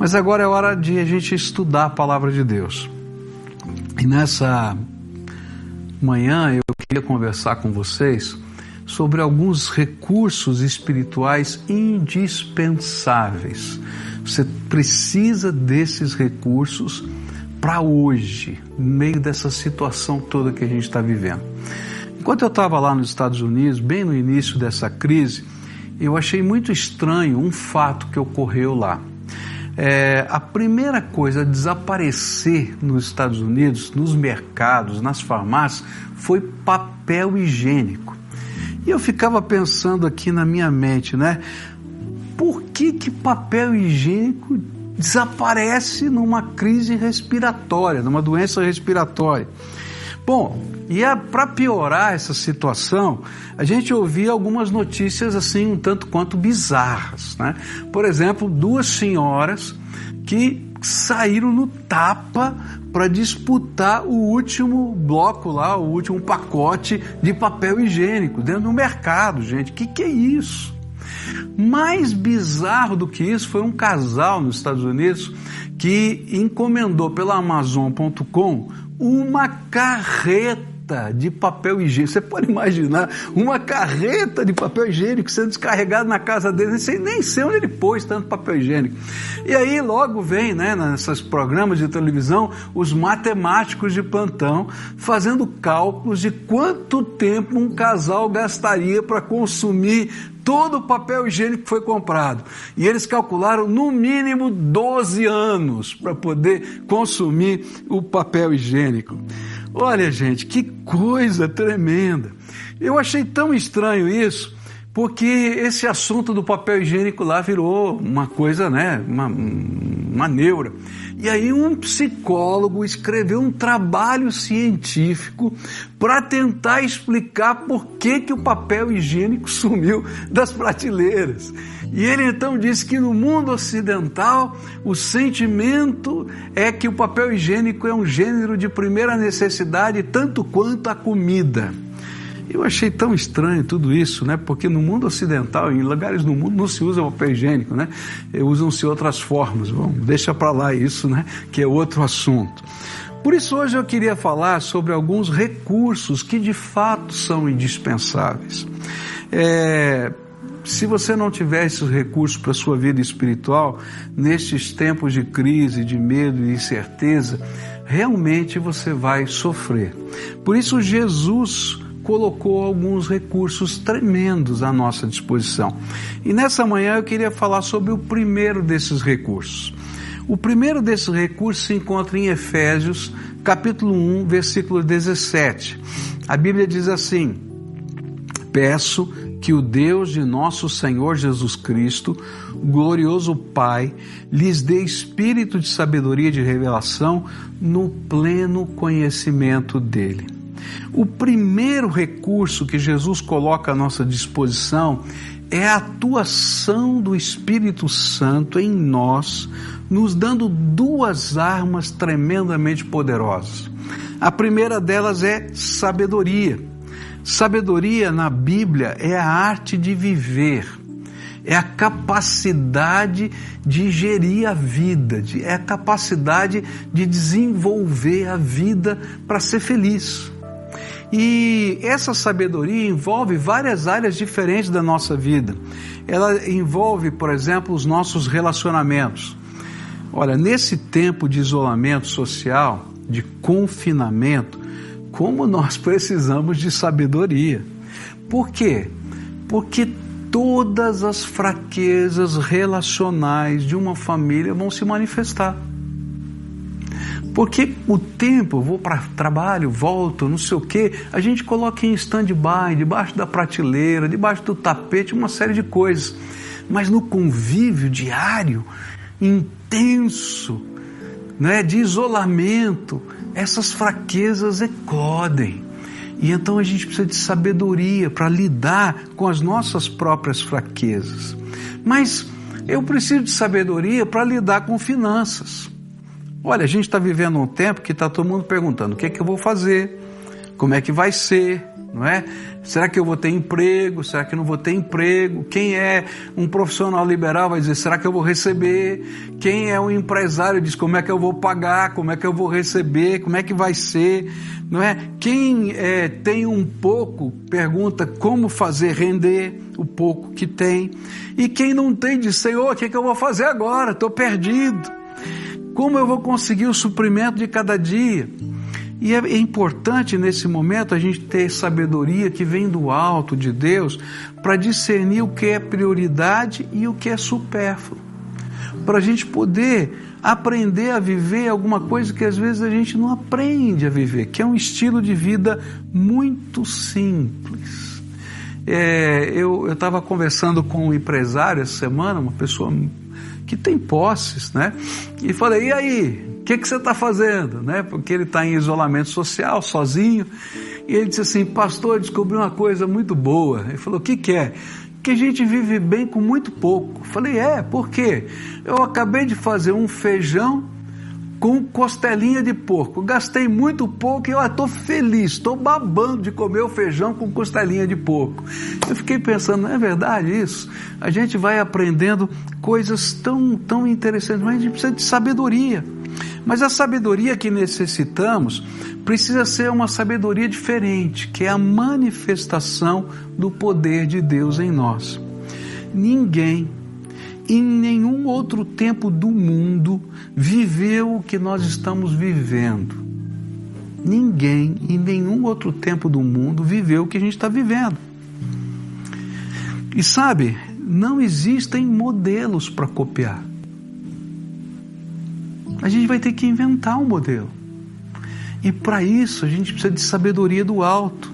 Mas agora é hora de a gente estudar a palavra de Deus. E nessa manhã eu queria conversar com vocês sobre alguns recursos espirituais indispensáveis. Você precisa desses recursos para hoje, no meio dessa situação toda que a gente está vivendo. Enquanto eu estava lá nos Estados Unidos, bem no início dessa crise, eu achei muito estranho um fato que ocorreu lá. É, a primeira coisa a desaparecer nos Estados Unidos, nos mercados, nas farmácias, foi papel higiênico. E eu ficava pensando aqui na minha mente, né? Por que, que papel higiênico desaparece numa crise respiratória, numa doença respiratória? Bom, e para piorar essa situação, a gente ouvia algumas notícias assim um tanto quanto bizarras, né? Por exemplo, duas senhoras que saíram no tapa para disputar o último bloco lá, o último pacote de papel higiênico dentro do mercado, gente. Que que é isso? Mais bizarro do que isso foi um casal nos Estados Unidos que encomendou pela Amazon.com uma carreta de papel higiênico. Você pode imaginar uma carreta de papel higiênico sendo descarregada na casa dele, sem nem sei onde ele pôs tanto papel higiênico. E aí logo vem, né, nesses programas de televisão, os matemáticos de plantão fazendo cálculos de quanto tempo um casal gastaria para consumir todo o papel higiênico que foi comprado. E eles calcularam no mínimo 12 anos para poder consumir o papel higiênico. Olha, gente, que coisa tremenda. Eu achei tão estranho isso, porque esse assunto do papel higiênico lá virou uma coisa, né, uma, uma neura. E aí um psicólogo escreveu um trabalho científico para tentar explicar por que, que o papel higiênico sumiu das prateleiras. E ele então disse que no mundo ocidental o sentimento é que o papel higiênico é um gênero de primeira necessidade tanto quanto a comida. Eu achei tão estranho tudo isso, né? Porque no mundo ocidental, em lugares do mundo, não se usa papel higiênico, né? Usam-se outras formas. Bom, deixa para lá isso, né? Que é outro assunto. Por isso hoje eu queria falar sobre alguns recursos que de fato são indispensáveis. É, se você não tiver esses recursos para a sua vida espiritual, nestes tempos de crise, de medo e incerteza, realmente você vai sofrer. Por isso, Jesus colocou alguns recursos tremendos à nossa disposição. E nessa manhã eu queria falar sobre o primeiro desses recursos. O primeiro desses recursos se encontra em Efésios, capítulo 1, versículo 17. A Bíblia diz assim: Peço que o Deus de nosso Senhor Jesus Cristo, glorioso Pai, lhes dê espírito de sabedoria e de revelação no pleno conhecimento dele. O primeiro recurso que Jesus coloca à nossa disposição é a atuação do Espírito Santo em nós, nos dando duas armas tremendamente poderosas. A primeira delas é sabedoria. Sabedoria na Bíblia é a arte de viver, é a capacidade de gerir a vida, é a capacidade de desenvolver a vida para ser feliz. E essa sabedoria envolve várias áreas diferentes da nossa vida. Ela envolve, por exemplo, os nossos relacionamentos. Olha, nesse tempo de isolamento social, de confinamento, como nós precisamos de sabedoria. Por quê? Porque todas as fraquezas relacionais de uma família vão se manifestar. Porque o tempo, eu vou para trabalho, volto, não sei o quê, a gente coloca em stand-by, debaixo da prateleira, debaixo do tapete, uma série de coisas. Mas no convívio diário, intenso, né, de isolamento, essas fraquezas eclodem. E então a gente precisa de sabedoria para lidar com as nossas próprias fraquezas. Mas eu preciso de sabedoria para lidar com finanças. Olha, a gente está vivendo um tempo que está todo mundo perguntando o que é que eu vou fazer, como é que vai ser, não é? Será que eu vou ter emprego? Será que não vou ter emprego? Quem é um profissional liberal vai dizer: será que eu vou receber? Quem é um empresário diz: como é que eu vou pagar? Como é que eu vou receber? Como é que vai ser? Não é? Quem é, tem um pouco pergunta como fazer render o pouco que tem. E quem não tem diz: Senhor, o que, é que eu vou fazer agora? Estou perdido. Como eu vou conseguir o suprimento de cada dia? E é importante nesse momento a gente ter sabedoria que vem do alto de Deus para discernir o que é prioridade e o que é supérfluo. Para a gente poder aprender a viver alguma coisa que às vezes a gente não aprende a viver, que é um estilo de vida muito simples. É, eu estava conversando com um empresário essa semana, uma pessoa que tem posses, né? E falei, e aí, o que, que você está fazendo? Né? Porque ele está em isolamento social, sozinho. E ele disse assim, pastor, descobri uma coisa muito boa. Ele falou, o que, que é? Que a gente vive bem com muito pouco. Falei, é, por quê? Eu acabei de fazer um feijão com costelinha de porco. Gastei muito pouco e eu estou feliz, estou babando de comer o feijão com costelinha de porco. Eu fiquei pensando, não é verdade isso? A gente vai aprendendo coisas tão, tão interessantes, mas a gente precisa de sabedoria. Mas a sabedoria que necessitamos precisa ser uma sabedoria diferente, que é a manifestação do poder de Deus em nós. Ninguém, em nenhum outro tempo do mundo, viveu o que nós estamos vivendo. Ninguém, em nenhum outro tempo do mundo, viveu o que a gente está vivendo. E sabe, não existem modelos para copiar a gente vai ter que inventar um modelo. E para isso a gente precisa de sabedoria do alto.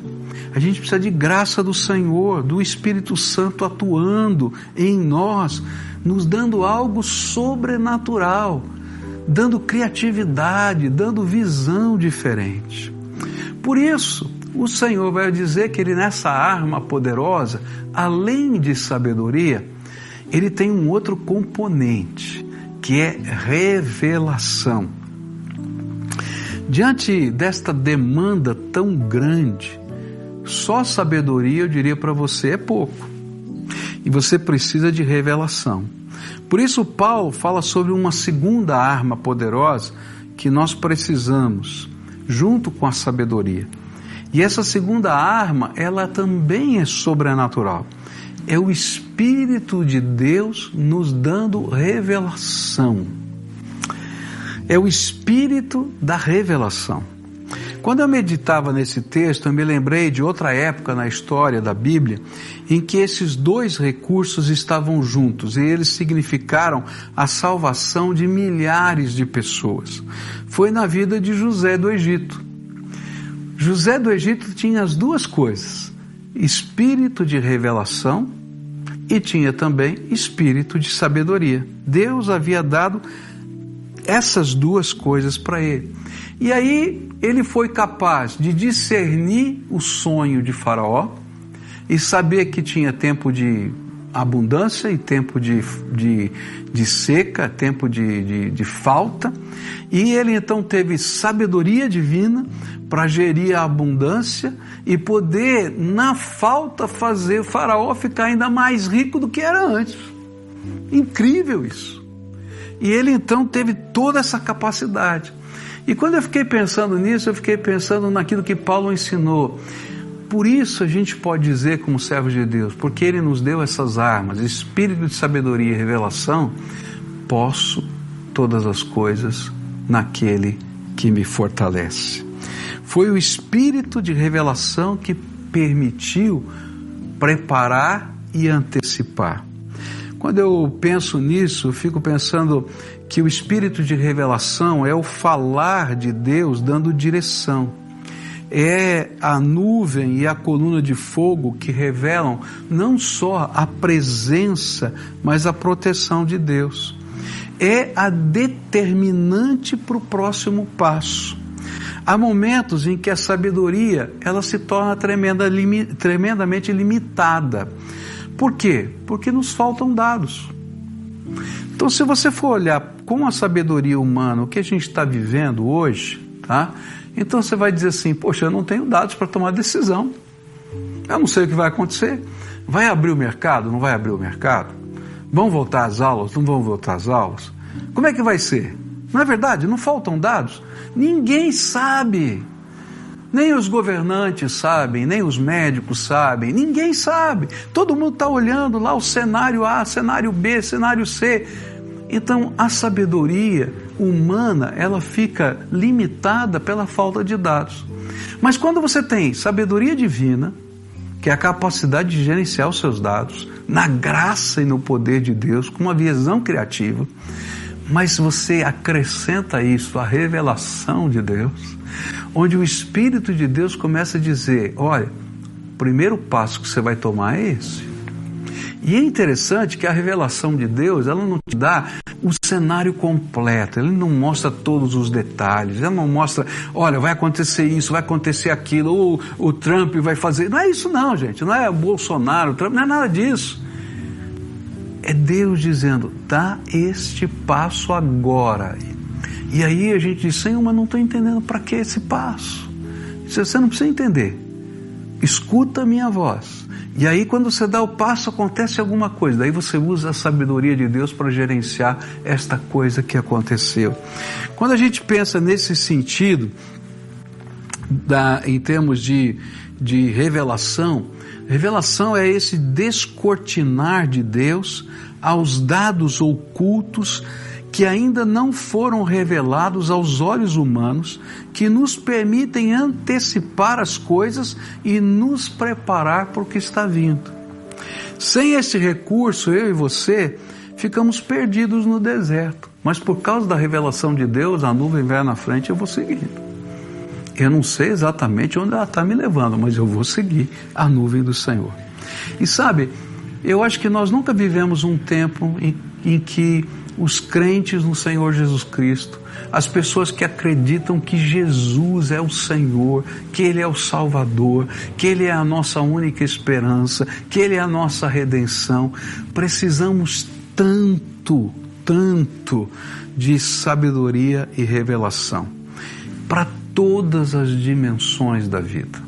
A gente precisa de graça do Senhor, do Espírito Santo atuando em nós, nos dando algo sobrenatural, dando criatividade, dando visão diferente. Por isso, o Senhor vai dizer que ele nessa arma poderosa, além de sabedoria, ele tem um outro componente que é revelação. Diante desta demanda tão grande, só sabedoria, eu diria para você, é pouco. E você precisa de revelação. Por isso, Paulo fala sobre uma segunda arma poderosa que nós precisamos, junto com a sabedoria. E essa segunda arma, ela também é sobrenatural é o Espírito de Deus nos dando revelação. É o Espírito da revelação. Quando eu meditava nesse texto, eu me lembrei de outra época na história da Bíblia em que esses dois recursos estavam juntos e eles significaram a salvação de milhares de pessoas. Foi na vida de José do Egito. José do Egito tinha as duas coisas: espírito de revelação e tinha também espírito de sabedoria. Deus havia dado essas duas coisas para ele. E aí ele foi capaz de discernir o sonho de Faraó e saber que tinha tempo de abundância e tempo de, de, de seca, tempo de, de, de falta. E ele então teve sabedoria divina para gerir a abundância e poder, na falta, fazer o faraó ficar ainda mais rico do que era antes. Incrível isso. E ele então teve toda essa capacidade. E quando eu fiquei pensando nisso, eu fiquei pensando naquilo que Paulo ensinou. Por isso a gente pode dizer, como servos de Deus, porque Ele nos deu essas armas, espírito de sabedoria e revelação, posso todas as coisas naquele que me fortalece. Foi o espírito de revelação que permitiu preparar e antecipar. Quando eu penso nisso, eu fico pensando que o espírito de revelação é o falar de Deus dando direção. É a nuvem e a coluna de fogo que revelam não só a presença, mas a proteção de Deus. É a determinante para o próximo passo. Há momentos em que a sabedoria ela se torna tremenda, limi, tremendamente limitada. Por quê? Porque nos faltam dados. Então, se você for olhar com a sabedoria humana o que a gente está vivendo hoje, tá? Então você vai dizer assim: poxa, eu não tenho dados para tomar decisão. Eu não sei o que vai acontecer. Vai abrir o mercado? Não vai abrir o mercado? Vão voltar às aulas? Não vão voltar às aulas? Como é que vai ser? Não é verdade? Não faltam dados? Ninguém sabe. Nem os governantes sabem, nem os médicos sabem, ninguém sabe. Todo mundo está olhando lá o cenário A, cenário B, cenário C. Então a sabedoria humana ela fica limitada pela falta de dados. Mas quando você tem sabedoria divina, que é a capacidade de gerenciar os seus dados, na graça e no poder de Deus, com uma visão criativa, mas você acrescenta isso à revelação de Deus, onde o Espírito de Deus começa a dizer: olha, o primeiro passo que você vai tomar é esse. E é interessante que a revelação de Deus, ela não te dá o cenário completo, ele não mostra todos os detalhes, ela não mostra, olha, vai acontecer isso, vai acontecer aquilo, ou o Trump vai fazer. Não é isso, não, gente, não é Bolsonaro, Trump, não é nada disso. É Deus dizendo, dá este passo agora. E aí a gente diz, Senhor, mas não estou entendendo para que esse passo. Você não precisa entender. Escuta a minha voz e aí, quando você dá o passo, acontece alguma coisa. Daí você usa a sabedoria de Deus para gerenciar esta coisa que aconteceu. Quando a gente pensa nesse sentido, da, em termos de, de revelação, revelação é esse descortinar de Deus aos dados ocultos que ainda não foram revelados aos olhos humanos, que nos permitem antecipar as coisas e nos preparar para o que está vindo. Sem esse recurso, eu e você ficamos perdidos no deserto, mas por causa da revelação de Deus, a nuvem vai na frente eu vou seguindo. Eu não sei exatamente onde ela está me levando, mas eu vou seguir a nuvem do Senhor. E sabe, eu acho que nós nunca vivemos um tempo em, em que os crentes no Senhor Jesus Cristo, as pessoas que acreditam que Jesus é o Senhor, que Ele é o Salvador, que Ele é a nossa única esperança, que Ele é a nossa redenção. Precisamos tanto, tanto de sabedoria e revelação para todas as dimensões da vida.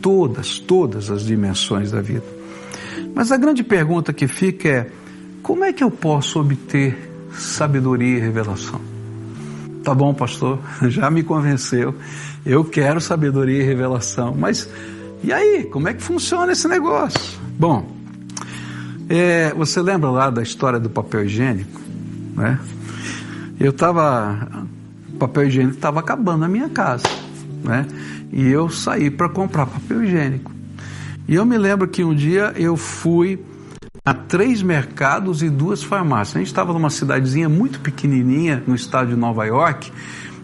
Todas, todas as dimensões da vida. Mas a grande pergunta que fica é: como é que eu posso obter sabedoria e revelação. Tá bom, pastor, já me convenceu. Eu quero sabedoria e revelação. Mas e aí, como é que funciona esse negócio? Bom, é, você lembra lá da história do papel higiênico? Né? Eu estava. Papel higiênico estava acabando na minha casa. Né? E eu saí para comprar papel higiênico. E eu me lembro que um dia eu fui a três mercados e duas farmácias. A gente estava numa cidadezinha muito pequenininha no estado de Nova York,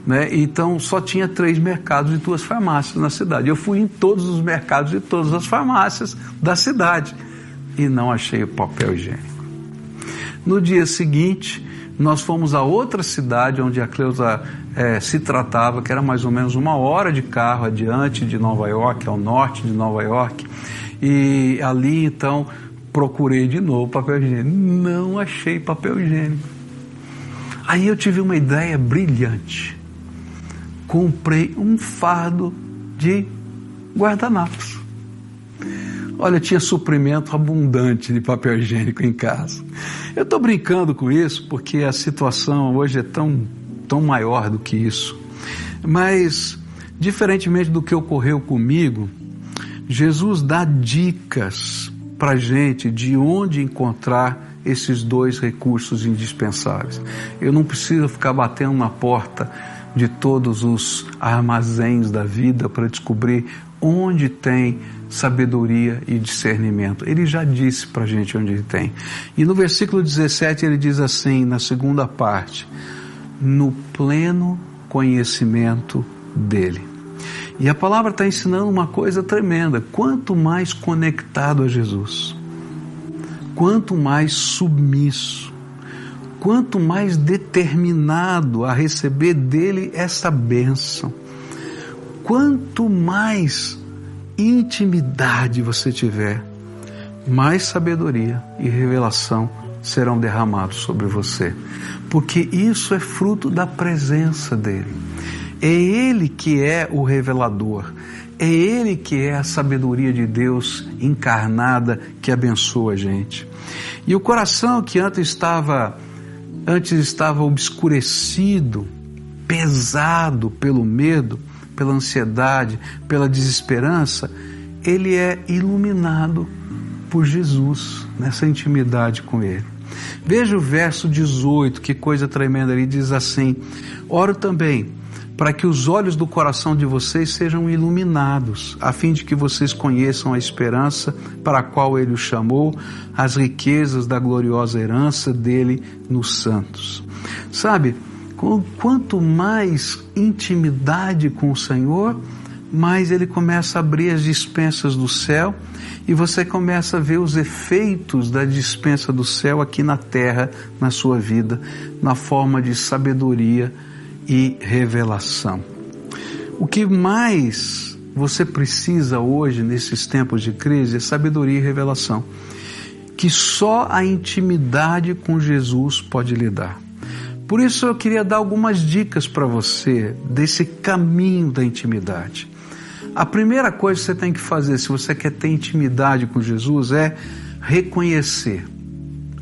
né? Então só tinha três mercados e duas farmácias na cidade. Eu fui em todos os mercados e todas as farmácias da cidade e não achei o papel higiênico. No dia seguinte, nós fomos a outra cidade onde a Cleusa é, se tratava, que era mais ou menos uma hora de carro adiante de Nova York, ao norte de Nova York. E ali então procurei de novo papel higiênico. Não achei papel higiênico. Aí eu tive uma ideia brilhante. Comprei um fardo de guardanapos. Olha, tinha suprimento abundante de papel higiênico em casa. Eu estou brincando com isso porque a situação hoje é tão, tão maior do que isso. Mas, diferentemente do que ocorreu comigo, Jesus dá dicas para gente de onde encontrar esses dois recursos indispensáveis. Eu não preciso ficar batendo na porta de todos os armazéns da vida para descobrir onde tem sabedoria e discernimento. Ele já disse para a gente onde ele tem. E no versículo 17 ele diz assim, na segunda parte: no pleno conhecimento dele. E a palavra está ensinando uma coisa tremenda: quanto mais conectado a Jesus, quanto mais submisso, quanto mais determinado a receber dele essa bênção, quanto mais intimidade você tiver, mais sabedoria e revelação serão derramados sobre você, porque isso é fruto da presença dele. É Ele que é o revelador, É Ele que é a sabedoria de Deus encarnada que abençoa a gente. E o coração que antes estava antes estava obscurecido, pesado pelo medo, pela ansiedade, pela desesperança, ele é iluminado por Jesus nessa intimidade com ele. Veja o verso 18, que coisa tremenda, ele diz assim: Oro também para que os olhos do coração de vocês sejam iluminados, a fim de que vocês conheçam a esperança para a qual ele os chamou, as riquezas da gloriosa herança dele nos santos. Sabe, quanto mais intimidade com o Senhor, mais ele começa a abrir as dispensas do céu e você começa a ver os efeitos da dispensa do céu aqui na terra, na sua vida, na forma de sabedoria e revelação. O que mais você precisa hoje, nesses tempos de crise, é sabedoria e revelação, que só a intimidade com Jesus pode lhe dar. Por isso eu queria dar algumas dicas para você desse caminho da intimidade. A primeira coisa que você tem que fazer, se você quer ter intimidade com Jesus, é reconhecer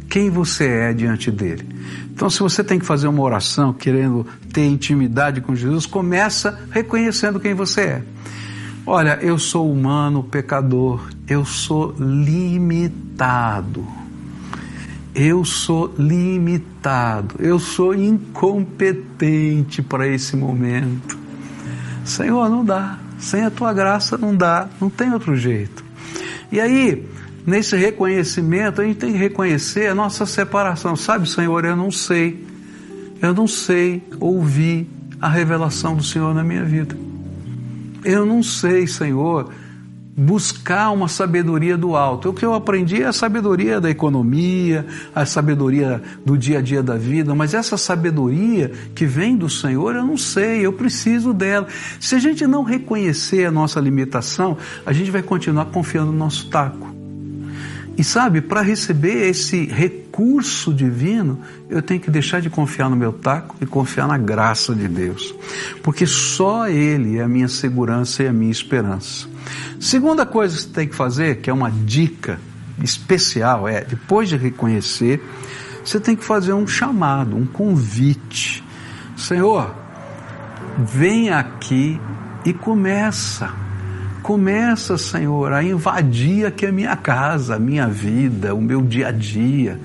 quem você é diante dele. Então, se você tem que fazer uma oração querendo ter intimidade com Jesus, começa reconhecendo quem você é. Olha, eu sou humano, pecador, eu sou limitado. Eu sou limitado, eu sou incompetente para esse momento. Senhor, não dá. Sem a tua graça não dá, não tem outro jeito. E aí, nesse reconhecimento, a gente tem que reconhecer a nossa separação. Sabe, Senhor, eu não sei, eu não sei ouvir a revelação do Senhor na minha vida. Eu não sei, Senhor, buscar uma sabedoria do alto. O que eu aprendi é a sabedoria da economia, a sabedoria do dia a dia da vida, mas essa sabedoria que vem do Senhor, eu não sei, eu preciso dela. Se a gente não reconhecer a nossa limitação, a gente vai continuar confiando no nosso taco. E sabe, para receber esse recurso divino, eu tenho que deixar de confiar no meu taco e confiar na graça de Deus. Porque só Ele é a minha segurança e a minha esperança. Segunda coisa que você tem que fazer, que é uma dica especial, é depois de reconhecer, você tem que fazer um chamado, um convite. Senhor, vem aqui e começa Começa, Senhor, a invadir aqui a minha casa, a minha vida, o meu dia a dia.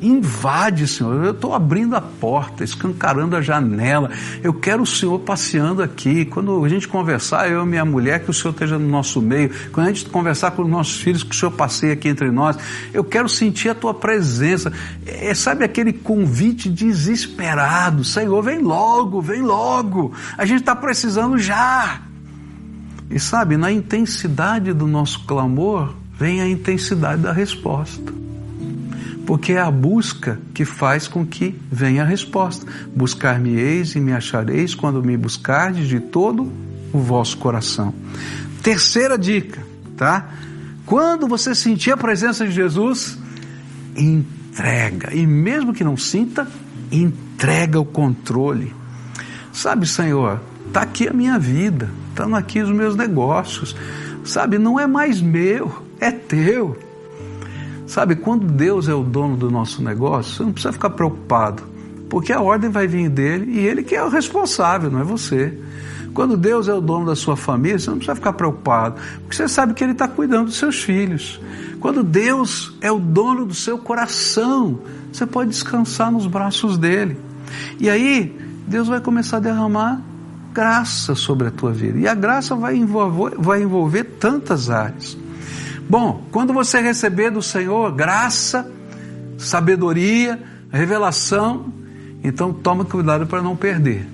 Invade, Senhor. Eu estou abrindo a porta, escancarando a janela. Eu quero o Senhor passeando aqui. Quando a gente conversar, eu e minha mulher, que o Senhor esteja no nosso meio. Quando a gente conversar com os nossos filhos, que o Senhor passeie aqui entre nós. Eu quero sentir a tua presença. É, sabe aquele convite desesperado? Senhor, vem logo, vem logo. A gente está precisando já. E sabe, na intensidade do nosso clamor vem a intensidade da resposta. Porque é a busca que faz com que venha a resposta. Buscar-me-eis e me achareis quando me buscardes de todo o vosso coração. Terceira dica, tá? Quando você sentir a presença de Jesus, entrega. E mesmo que não sinta, entrega o controle. Sabe, Senhor, está aqui a minha vida estão aqui os meus negócios. Sabe, não é mais meu, é teu. Sabe, quando Deus é o dono do nosso negócio, você não precisa ficar preocupado, porque a ordem vai vir dele e ele que é o responsável, não é você. Quando Deus é o dono da sua família, você não precisa ficar preocupado, porque você sabe que Ele está cuidando dos seus filhos. Quando Deus é o dono do seu coração, você pode descansar nos braços dele. E aí, Deus vai começar a derramar graça sobre a tua vida. E a graça vai envolver, vai envolver tantas áreas. Bom, quando você receber do Senhor graça, sabedoria, revelação, então toma cuidado para não perder.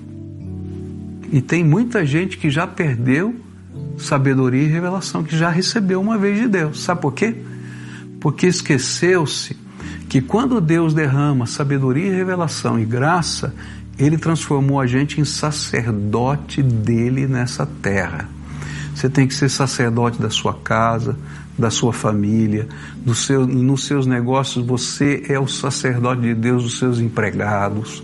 E tem muita gente que já perdeu sabedoria e revelação, que já recebeu uma vez de Deus. Sabe por quê? Porque esqueceu-se que quando Deus derrama sabedoria e revelação e graça, ele transformou a gente em sacerdote dele nessa terra. Você tem que ser sacerdote da sua casa, da sua família, do seu, nos seus negócios, você é o sacerdote de Deus dos seus empregados.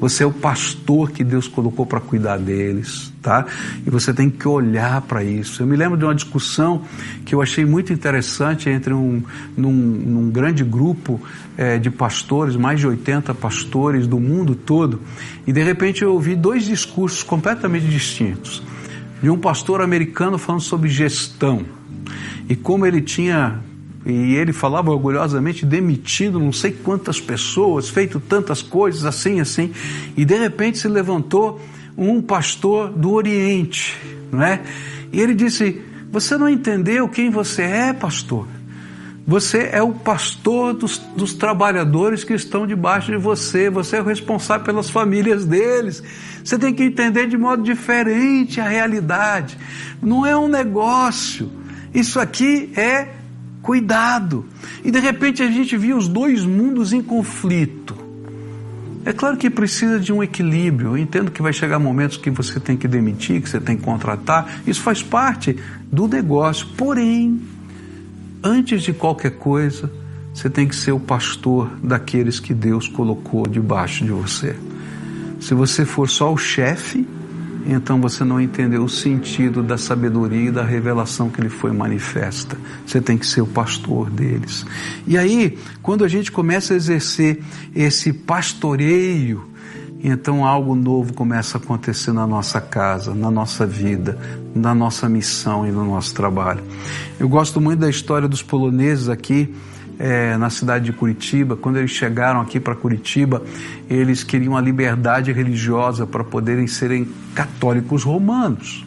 Você é o pastor que Deus colocou para cuidar deles, tá? E você tem que olhar para isso. Eu me lembro de uma discussão que eu achei muito interessante entre um num, num grande grupo é, de pastores, mais de 80 pastores do mundo todo, e de repente eu ouvi dois discursos completamente distintos. De um pastor americano falando sobre gestão e como ele tinha e ele falava orgulhosamente demitido não sei quantas pessoas, feito tantas coisas assim, assim. E de repente se levantou um pastor do Oriente, não é? E ele disse: Você não entendeu quem você é, pastor? Você é o pastor dos, dos, trabalhadores que estão debaixo de você, você é o responsável pelas famílias deles. Você tem que entender de modo diferente a realidade. Não é um negócio. Isso aqui é Cuidado! E de repente a gente viu os dois mundos em conflito. É claro que precisa de um equilíbrio. Eu entendo que vai chegar momentos que você tem que demitir, que você tem que contratar. Isso faz parte do negócio. Porém, antes de qualquer coisa, você tem que ser o pastor daqueles que Deus colocou debaixo de você. Se você for só o chefe, então você não entendeu o sentido da sabedoria e da revelação que ele foi manifesta. Você tem que ser o pastor deles. E aí, quando a gente começa a exercer esse pastoreio, então algo novo começa a acontecer na nossa casa, na nossa vida, na nossa missão e no nosso trabalho. Eu gosto muito da história dos poloneses aqui é, na cidade de Curitiba. Quando eles chegaram aqui para Curitiba, eles queriam a liberdade religiosa para poderem serem católicos romanos.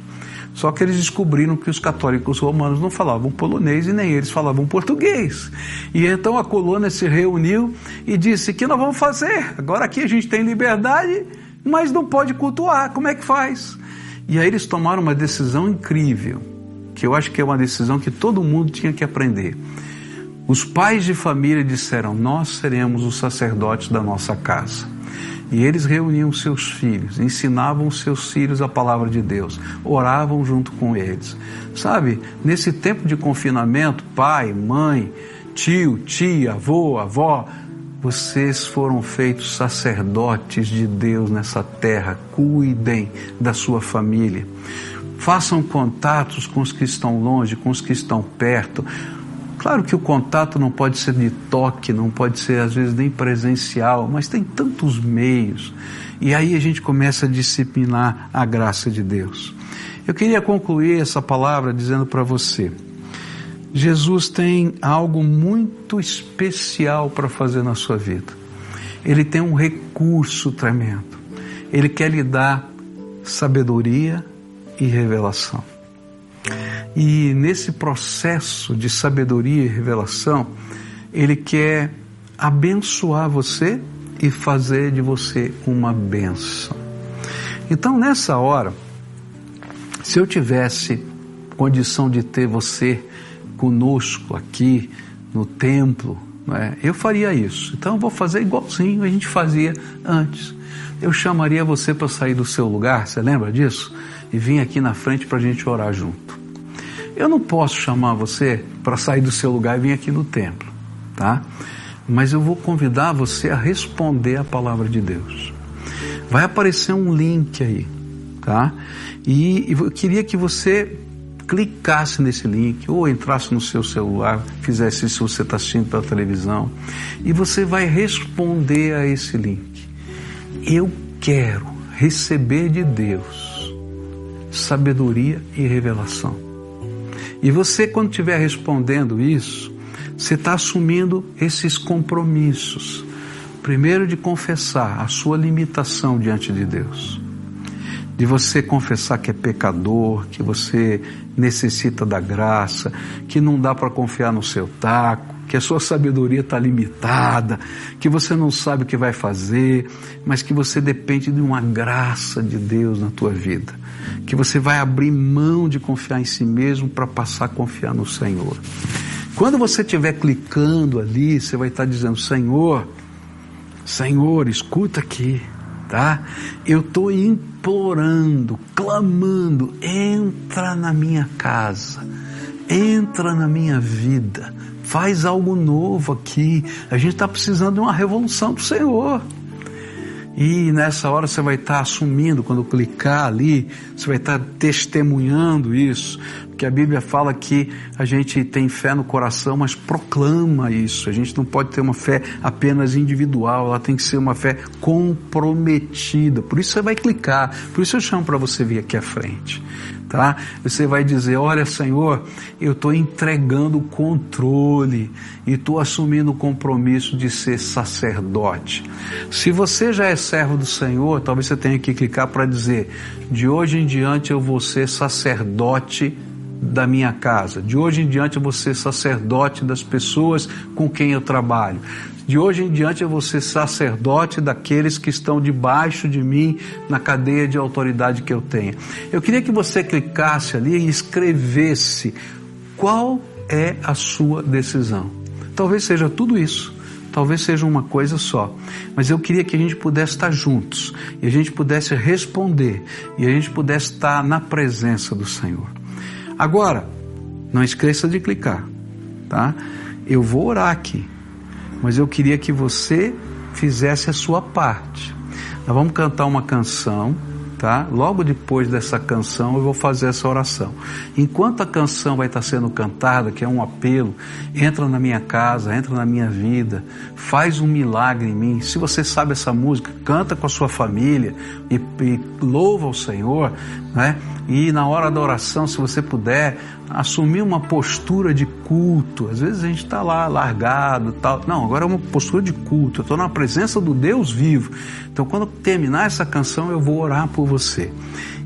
Só que eles descobriram que os católicos romanos não falavam polonês e nem eles falavam português. E então a colônia se reuniu e disse: "O que nós vamos fazer? Agora aqui a gente tem liberdade, mas não pode cultuar. Como é que faz?" E aí eles tomaram uma decisão incrível, que eu acho que é uma decisão que todo mundo tinha que aprender. Os pais de família disseram: Nós seremos os sacerdotes da nossa casa. E eles reuniam seus filhos, ensinavam seus filhos a palavra de Deus, oravam junto com eles. Sabe, nesse tempo de confinamento, pai, mãe, tio, tia, avô, avó, vocês foram feitos sacerdotes de Deus nessa terra. Cuidem da sua família. Façam contatos com os que estão longe, com os que estão perto. Claro que o contato não pode ser de toque, não pode ser às vezes nem presencial, mas tem tantos meios. E aí a gente começa a disciplinar a graça de Deus. Eu queria concluir essa palavra dizendo para você: Jesus tem algo muito especial para fazer na sua vida. Ele tem um recurso tremendo. Ele quer lhe dar sabedoria e revelação. E nesse processo de sabedoria e revelação, ele quer abençoar você e fazer de você uma benção. Então, nessa hora, se eu tivesse condição de ter você conosco aqui no templo, né, eu faria isso. Então, eu vou fazer igualzinho a gente fazia antes. Eu chamaria você para sair do seu lugar, você lembra disso? E vir aqui na frente para a gente orar junto. Eu não posso chamar você para sair do seu lugar e vir aqui no templo, tá? Mas eu vou convidar você a responder a palavra de Deus. Vai aparecer um link aí, tá? E eu queria que você clicasse nesse link ou entrasse no seu celular, fizesse isso se você está assistindo pela televisão, e você vai responder a esse link. Eu quero receber de Deus sabedoria e revelação. E você, quando estiver respondendo isso, você está assumindo esses compromissos. Primeiro, de confessar a sua limitação diante de Deus. De você confessar que é pecador, que você necessita da graça, que não dá para confiar no seu taco, que a sua sabedoria está limitada, que você não sabe o que vai fazer, mas que você depende de uma graça de Deus na tua vida que você vai abrir mão de confiar em si mesmo para passar a confiar no Senhor. Quando você estiver clicando ali, você vai estar dizendo: Senhor, Senhor, escuta aqui, tá? Eu estou implorando, clamando, entra na minha casa, entra na minha vida, faz algo novo aqui. A gente está precisando de uma revolução do Senhor. E nessa hora você vai estar assumindo, quando clicar ali, você vai estar testemunhando isso. Porque a Bíblia fala que a gente tem fé no coração, mas proclama isso. A gente não pode ter uma fé apenas individual, ela tem que ser uma fé comprometida. Por isso você vai clicar, por isso eu chamo para você vir aqui à frente Você vai dizer: Olha, Senhor, eu estou entregando o controle e estou assumindo o compromisso de ser sacerdote. Se você já é servo do Senhor, talvez você tenha que clicar para dizer: De hoje em diante eu vou ser sacerdote da minha casa. De hoje em diante eu vou ser sacerdote das pessoas com quem eu trabalho. De hoje em diante eu vou ser sacerdote daqueles que estão debaixo de mim na cadeia de autoridade que eu tenho. Eu queria que você clicasse ali e escrevesse qual é a sua decisão. Talvez seja tudo isso. Talvez seja uma coisa só, mas eu queria que a gente pudesse estar juntos e a gente pudesse responder e a gente pudesse estar na presença do Senhor. Agora, não esqueça de clicar, tá? Eu vou orar aqui mas eu queria que você fizesse a sua parte. Nós vamos cantar uma canção, tá? Logo depois dessa canção eu vou fazer essa oração. Enquanto a canção vai estar sendo cantada, que é um apelo, entra na minha casa, entra na minha vida, faz um milagre em mim. Se você sabe essa música, canta com a sua família e, e louva o Senhor, né? E na hora da oração, se você puder, assumir uma postura de culto. Às vezes a gente está lá largado, tal. Não, agora é uma postura de culto. Eu estou na presença do Deus vivo. Então, quando terminar essa canção, eu vou orar por você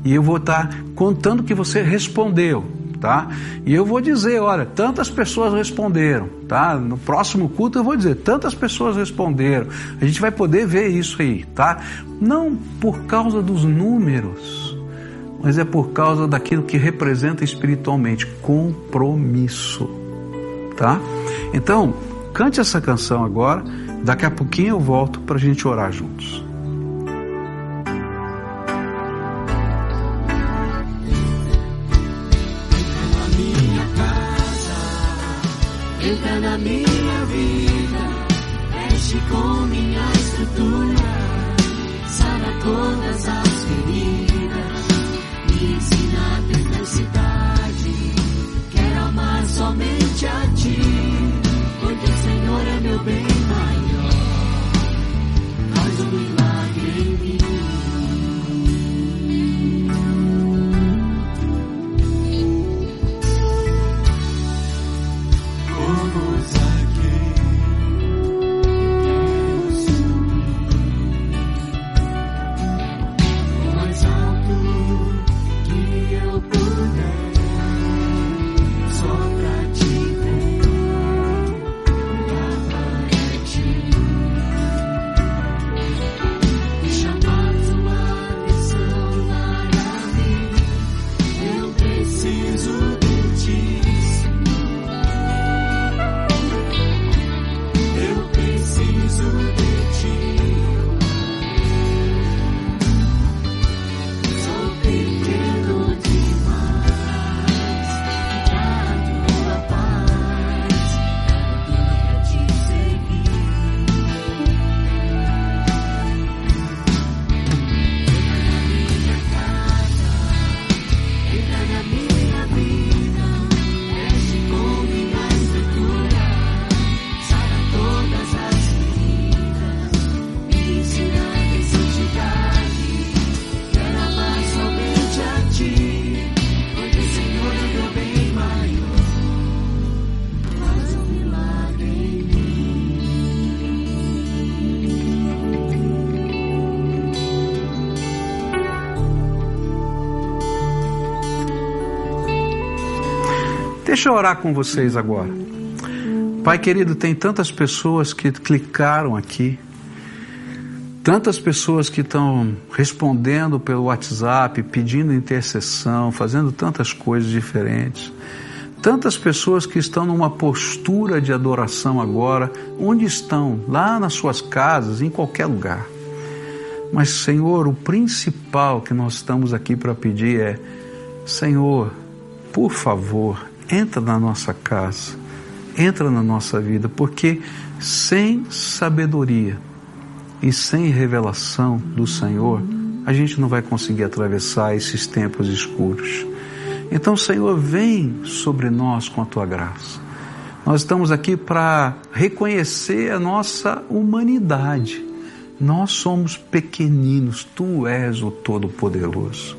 e eu vou estar tá contando que você respondeu. Tá? E eu vou dizer, olha, tantas pessoas responderam, tá? No próximo culto eu vou dizer, tantas pessoas responderam. A gente vai poder ver isso aí, tá? Não por causa dos números, mas é por causa daquilo que representa espiritualmente compromisso, tá? Então, cante essa canção agora, daqui a pouquinho eu volto para a gente orar juntos. Entra na minha vida, mexe com minha estrutura, sara todas as somente Senhor Deixa eu orar com vocês agora. Pai querido, tem tantas pessoas que clicaram aqui, tantas pessoas que estão respondendo pelo WhatsApp, pedindo intercessão, fazendo tantas coisas diferentes. Tantas pessoas que estão numa postura de adoração agora, onde estão? Lá nas suas casas, em qualquer lugar. Mas, Senhor, o principal que nós estamos aqui para pedir é: Senhor, por favor, entra na nossa casa, entra na nossa vida, porque sem sabedoria E sem revelação do Senhor, a gente não vai conseguir atravessar esses tempos escuros. Então, Senhor, vem sobre nós com a tua graça. Nós estamos aqui para reconhecer a nossa humanidade. Nós somos pequeninos, tu és o Todo-Poderoso.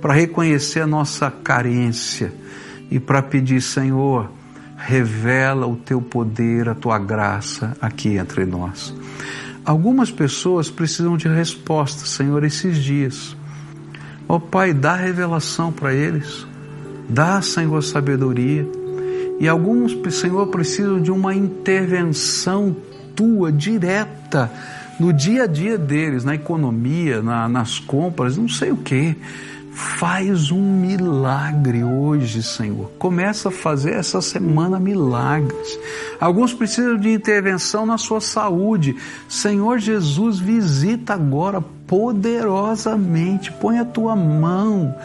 Para reconhecer a nossa carência e para pedir, Senhor, revela o teu poder, a tua graça aqui entre nós. Algumas pessoas precisam de resposta, Senhor, esses dias. Ó oh, Pai, dá revelação para eles, dá, Senhor, sabedoria. E alguns, Senhor, precisam de uma intervenção tua, direta, no dia a dia deles, na economia, na, nas compras, não sei o que. Faz um milagre hoje, Senhor. Começa a fazer essa semana milagres. Alguns precisam de intervenção na sua saúde. Senhor Jesus, visita agora poderosamente. Põe a tua mão.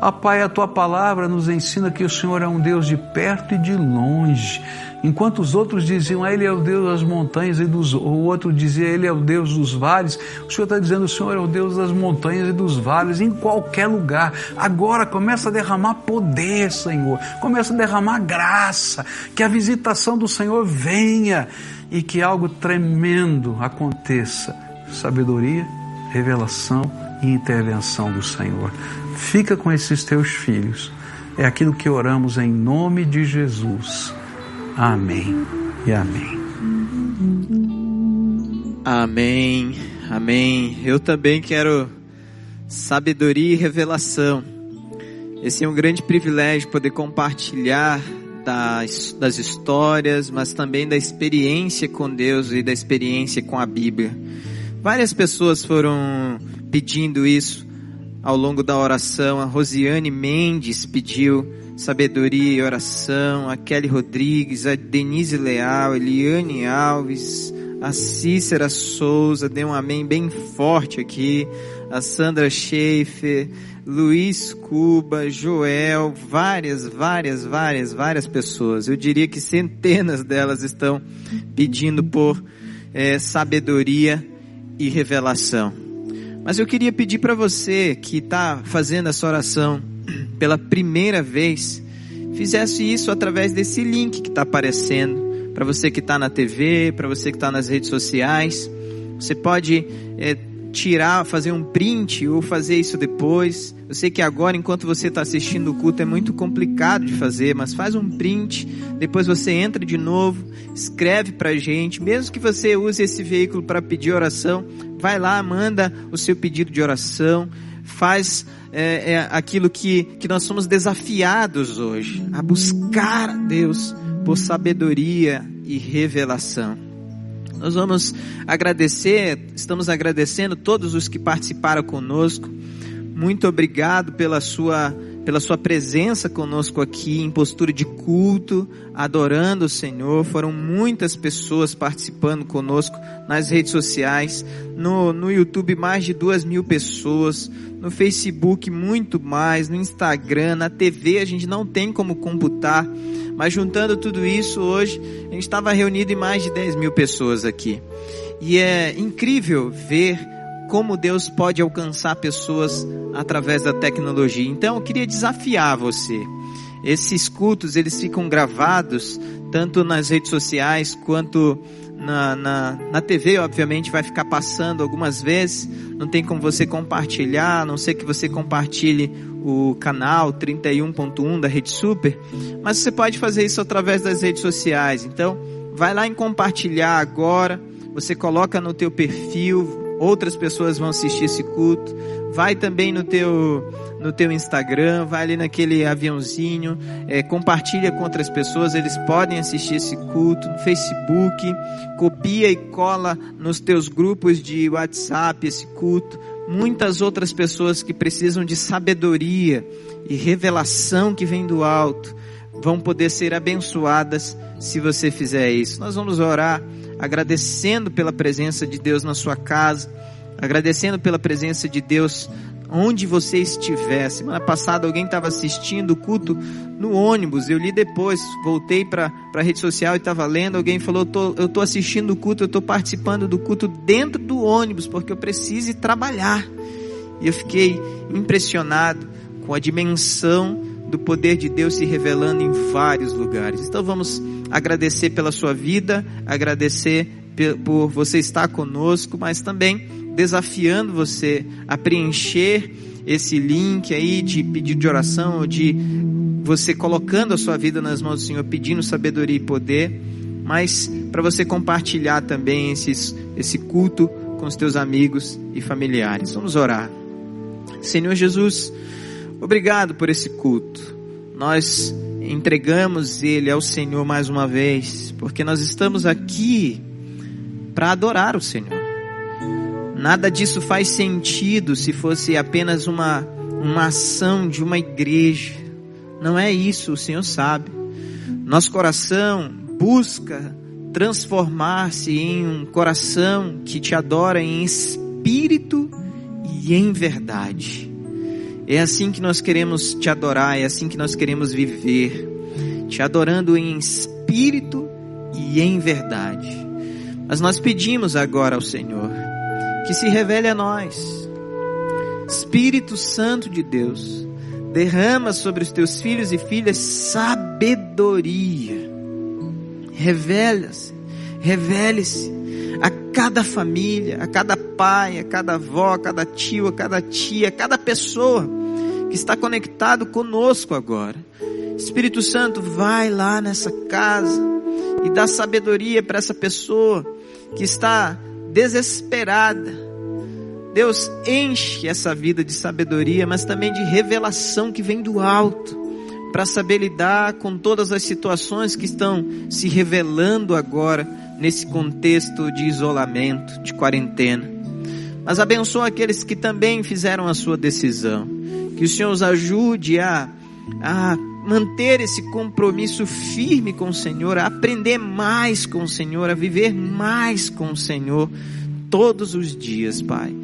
Ah, Pai, a tua palavra nos ensina que o Senhor é um Deus de perto e de longe. Enquanto os outros diziam, Ele é o Deus das montanhas e dos. O outro dizia, Ele é o Deus dos vales. O Senhor está dizendo, o Senhor é o Deus das montanhas e dos vales, em qualquer lugar. Agora começa a derramar poder, Senhor. Começa a derramar graça. Que a visitação do Senhor venha e que algo tremendo aconteça. Sabedoria, revelação e intervenção do Senhor. Fica com esses teus filhos. É aquilo que oramos em nome de Jesus. Amém e amém. Amém, amém. Eu também quero sabedoria e revelação. Esse é um grande privilégio poder compartilhar das, das histórias, mas também da experiência com Deus e da experiência com a Bíblia. Várias pessoas foram pedindo isso ao longo da oração. A Rosiane Mendes pediu sabedoria e oração, a Kelly Rodrigues, a Denise Leal, Eliane Alves, a Cícera Souza, dê um amém bem forte aqui, a Sandra Schaefer, Luiz Cuba, Joel, várias, várias, várias, várias pessoas. Eu diria que centenas delas estão pedindo por é, sabedoria e revelação. Mas eu queria pedir para você que está fazendo essa oração, pela primeira vez, fizesse isso através desse link que está aparecendo. Para você que está na TV, para você que está nas redes sociais. Você pode é, tirar, fazer um print ou fazer isso depois. Eu sei que agora, enquanto você está assistindo o culto, é muito complicado de fazer, mas faz um print, depois você entra de novo, escreve para a gente. Mesmo que você use esse veículo para pedir oração, vai lá, manda o seu pedido de oração faz é, é, aquilo que, que nós somos desafiados hoje, a buscar a Deus por sabedoria e revelação. Nós vamos agradecer, estamos agradecendo todos os que participaram conosco. Muito obrigado pela sua pela sua presença conosco aqui em postura de culto, adorando o Senhor. Foram muitas pessoas participando conosco nas redes sociais, no, no YouTube mais de duas mil pessoas, no Facebook muito mais, no Instagram, na TV a gente não tem como computar, mas juntando tudo isso hoje, a gente estava reunido em mais de 10 mil pessoas aqui. E é incrível ver como Deus pode alcançar pessoas através da tecnologia. Então eu queria desafiar você. Esses cultos eles ficam gravados tanto nas redes sociais quanto na, na, na TV, obviamente, vai ficar passando algumas vezes. Não tem como você compartilhar, a não ser que você compartilhe o canal 31.1 da Rede Super. Mas você pode fazer isso através das redes sociais. Então, vai lá em compartilhar agora. Você coloca no teu perfil, outras pessoas vão assistir esse culto. Vai também no teu no teu Instagram, vai ali naquele aviãozinho, é, compartilha com outras pessoas, eles podem assistir esse culto no Facebook, copia e cola nos teus grupos de WhatsApp esse culto. Muitas outras pessoas que precisam de sabedoria e revelação que vem do alto vão poder ser abençoadas se você fizer isso. Nós vamos orar agradecendo pela presença de Deus na sua casa, agradecendo pela presença de Deus onde você estiver. Semana passada alguém estava assistindo o culto no ônibus. Eu li depois, voltei para a rede social e estava lendo. Alguém falou: tô, Eu estou assistindo o culto, eu estou participando do culto dentro do ônibus, porque eu preciso trabalhar. E eu fiquei impressionado com a dimensão do poder de Deus se revelando em vários lugares. Então vamos agradecer pela sua vida, agradecer por você estar conosco, mas também desafiando você a preencher esse link aí de pedido de oração, de você colocando a sua vida nas mãos do Senhor, pedindo sabedoria e poder, mas para você compartilhar também esses, esse culto com os teus amigos e familiares. Vamos orar. Senhor Jesus, obrigado por esse culto. Nós entregamos ele ao Senhor mais uma vez, porque nós estamos aqui para adorar o Senhor. Nada disso faz sentido se fosse apenas uma, uma ação de uma igreja. Não é isso, o Senhor sabe. Nosso coração busca transformar-se em um coração que te adora em espírito e em verdade. É assim que nós queremos te adorar, é assim que nós queremos viver, te adorando em espírito e em verdade. Mas nós pedimos agora ao Senhor que se revele a nós. Espírito Santo de Deus, derrama sobre os teus filhos e filhas sabedoria. Revela-se, revele-se a cada família, a cada pai, a cada avó, a cada tio, a cada tia, a cada pessoa que está conectado conosco agora. Espírito Santo, vai lá nessa casa e dá sabedoria para essa pessoa que está desesperada. Deus enche essa vida de sabedoria, mas também de revelação que vem do alto, para saber lidar com todas as situações que estão se revelando agora nesse contexto de isolamento, de quarentena. Mas abençoa aqueles que também fizeram a sua decisão. Que o Senhor os ajude a, a manter esse compromisso firme com o Senhor, a aprender mais com o Senhor, a viver mais com o Senhor todos os dias, Pai.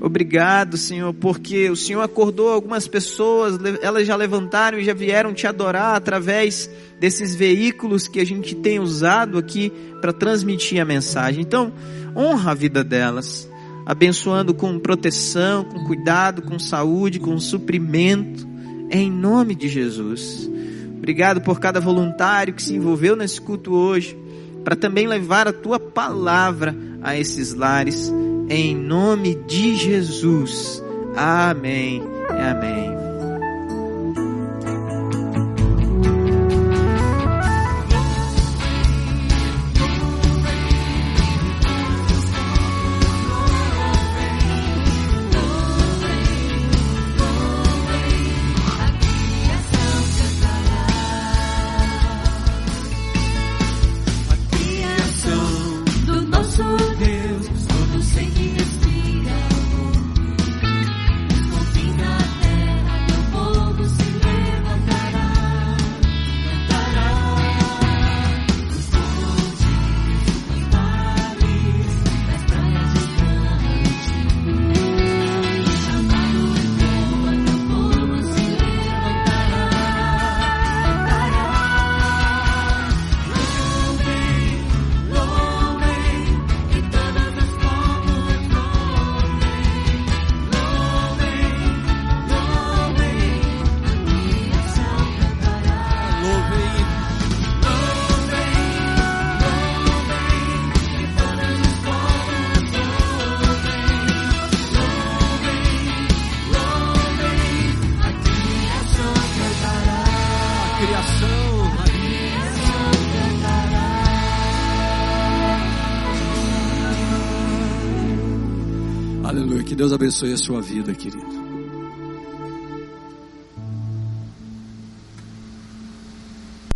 Obrigado, Senhor, porque o Senhor acordou algumas pessoas, elas já levantaram e já vieram te adorar através desses veículos que a gente tem usado aqui para transmitir a mensagem. Então, honra a vida delas, abençoando com proteção, com cuidado, com saúde, com suprimento em nome de Jesus. Obrigado por cada voluntário que se envolveu nesse culto hoje, para também levar a tua palavra a esses lares, em nome de Jesus. Amém. Amém. Abençoe a sua vida, querido.